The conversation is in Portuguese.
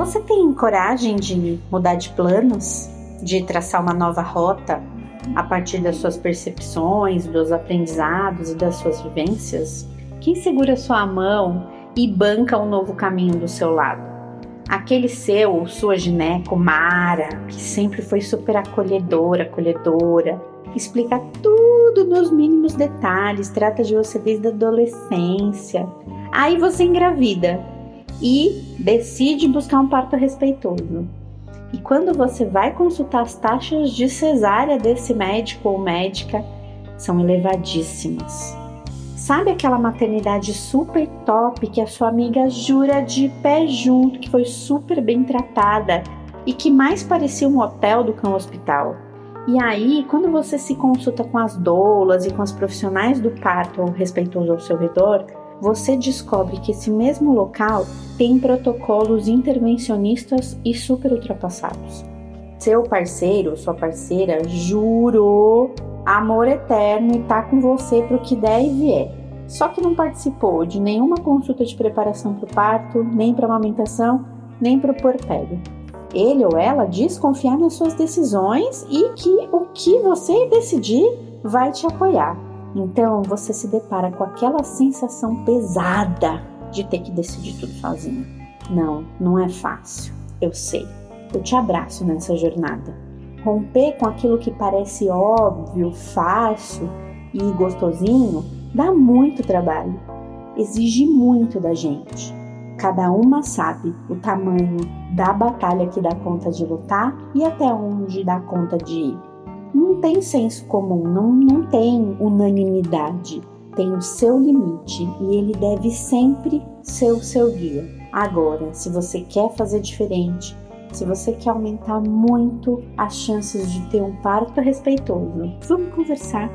Você tem coragem de mudar de planos? De traçar uma nova rota a partir das suas percepções, dos aprendizados e das suas vivências? Quem segura sua mão e banca um novo caminho do seu lado? Aquele seu, sua gineco Mara, que sempre foi super acolhedora, acolhedora, explica tudo nos mínimos detalhes, trata de você desde a adolescência. Aí você engravida e decide buscar um parto respeitoso. E quando você vai consultar as taxas de cesárea desse médico ou médica, são elevadíssimas. Sabe aquela maternidade super top que a sua amiga jura de pé junto que foi super bem tratada e que mais parecia um hotel do que um hospital? E aí, quando você se consulta com as doulas e com os profissionais do parto respeitoso ao seu redor, você descobre que esse mesmo local tem protocolos intervencionistas e super ultrapassados. Seu parceiro, sua parceira, jurou amor eterno e tá com você pro que der e vier. Só que não participou de nenhuma consulta de preparação para o parto, nem para amamentação, nem para o porpério. Ele ou ela desconfiar nas suas decisões e que o que você decidir vai te apoiar. Então você se depara com aquela sensação pesada de ter que decidir tudo sozinho. Não, não é fácil, eu sei. Eu te abraço nessa jornada. Romper com aquilo que parece óbvio, fácil e gostosinho dá muito trabalho, exige muito da gente. Cada uma sabe o tamanho da batalha que dá conta de lutar e até onde dá conta de ir. Não tem senso comum, não, não tem unanimidade. Tem o seu limite e ele deve sempre ser o seu guia. Agora, se você quer fazer diferente, se você quer aumentar muito as chances de ter um parto respeitoso, vamos conversar